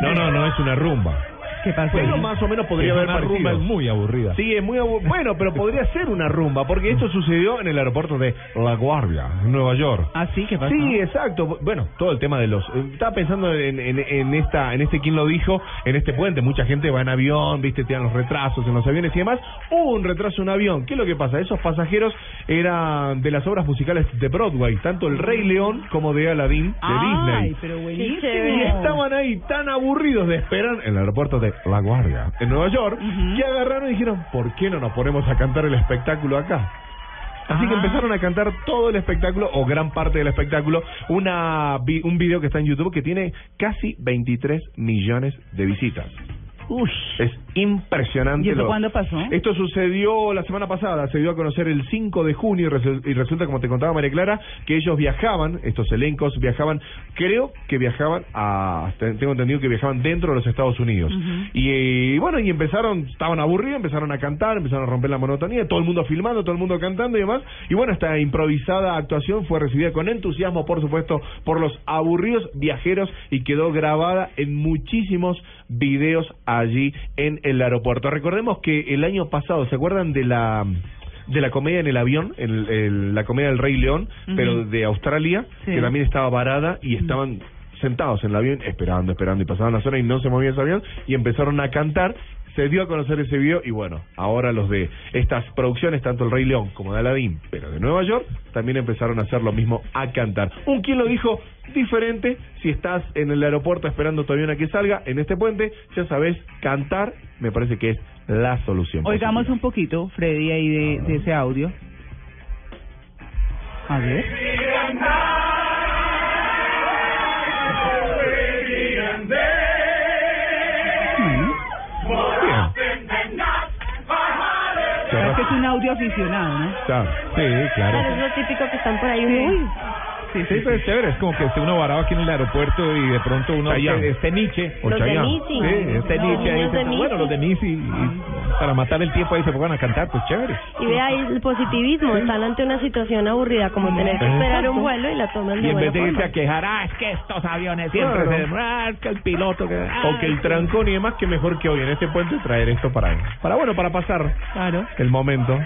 No, no, no es una rumba. ¿Qué pasa? Bueno, más o menos podría Es haber una rumba muy aburrida. Sí, es muy abu- bueno, pero podría ser una rumba, porque esto sucedió en el aeropuerto de La Guardia, en Nueva York. ¿Ah, sí? ¿Qué pasa? Sí, exacto. Bueno, todo el tema de los. eh, Estaba pensando en, en, en esta, en este quién lo dijo, en este puente. Mucha gente va en avión, viste, te dan los retrasos en los aviones y demás. Hubo un retraso en un avión. ¿Qué es lo que pasa? Esos pasajeros eran de las obras musicales de Broadway, tanto El Rey León como de Aladdin de Ay, Disney. pero buenísimo. Y estaban ahí tan aburridos de esperar en el aeropuerto de La Guardia, en Nueva York, que agarraron y dijeron, ¿por qué no nos ponemos a cantar el espectáculo acá? Así que Ah. empezaron a cantar todo el espectáculo o gran parte del espectáculo, una un video que está en YouTube que tiene casi 23 millones de visitas. Uy. Es impresionante. ¿Y eso lo- cuándo pasó? Esto sucedió la semana pasada, se dio a conocer el 5 de junio y resu- y resulta, como te contaba María Clara, que ellos viajaban, estos elencos viajaban, creo que viajaban a, te- tengo entendido que viajaban dentro de los Estados Unidos. y, bueno, y empezaron, estaban aburridos, empezaron a cantar, empezaron a romper la monotonía, todo el mundo filmando, todo el mundo cantando y demás. Y bueno, esta improvisada actuación fue recibida con entusiasmo, por supuesto, por los aburridos viajeros y quedó grabada en muchísimos videos allí en el aeropuerto. Recordemos que el año pasado, ¿se acuerdan de la de la comedia en el avión, el- el- la comedia del Rey León, pero de Australia, Sí. que también estaba varada y estaban sentados en el avión esperando, esperando y pasaban las horas y no se movía ese avión y empezaron a cantar. Se dio a conocer ese video y bueno, ahora los de estas producciones, tanto el Rey León como de Aladdin, pero de Nueva York, también empezaron a hacer lo mismo, a cantar. Un quien lo dijo diferente, si estás en el aeropuerto esperando tu avión a que salga, en este puente, ya sabes, cantar me parece que es la solución. Oigamos positiva. un poquito, Freddy, ahí de, de ese audio. A ver. Es que es un audio aficionado, ¿no? Claro, sí, claro. Es lo típico que están por ahí. Uy, Sí, Sí, pero es chévere, es como que esté uno varado aquí en el aeropuerto y de pronto uno este Nietzsche. O los de. Sí, este Los Nietzsche ahí bueno, los de Nietzsche y, y para matar el tiempo ahí se pongan a cantar, pues chévere. Y ve ahí el positivismo. Están ante una situación aburrida, como tener que esperar un vuelo y la toman Y de en buena vez de irse a quejar, ah, es que estos aviones siempre se demoran, ah, el piloto que... ah". O que el trancón y demás, que mejor que hoy en este puente traer esto para, para bueno, para pasar Claro. el momento.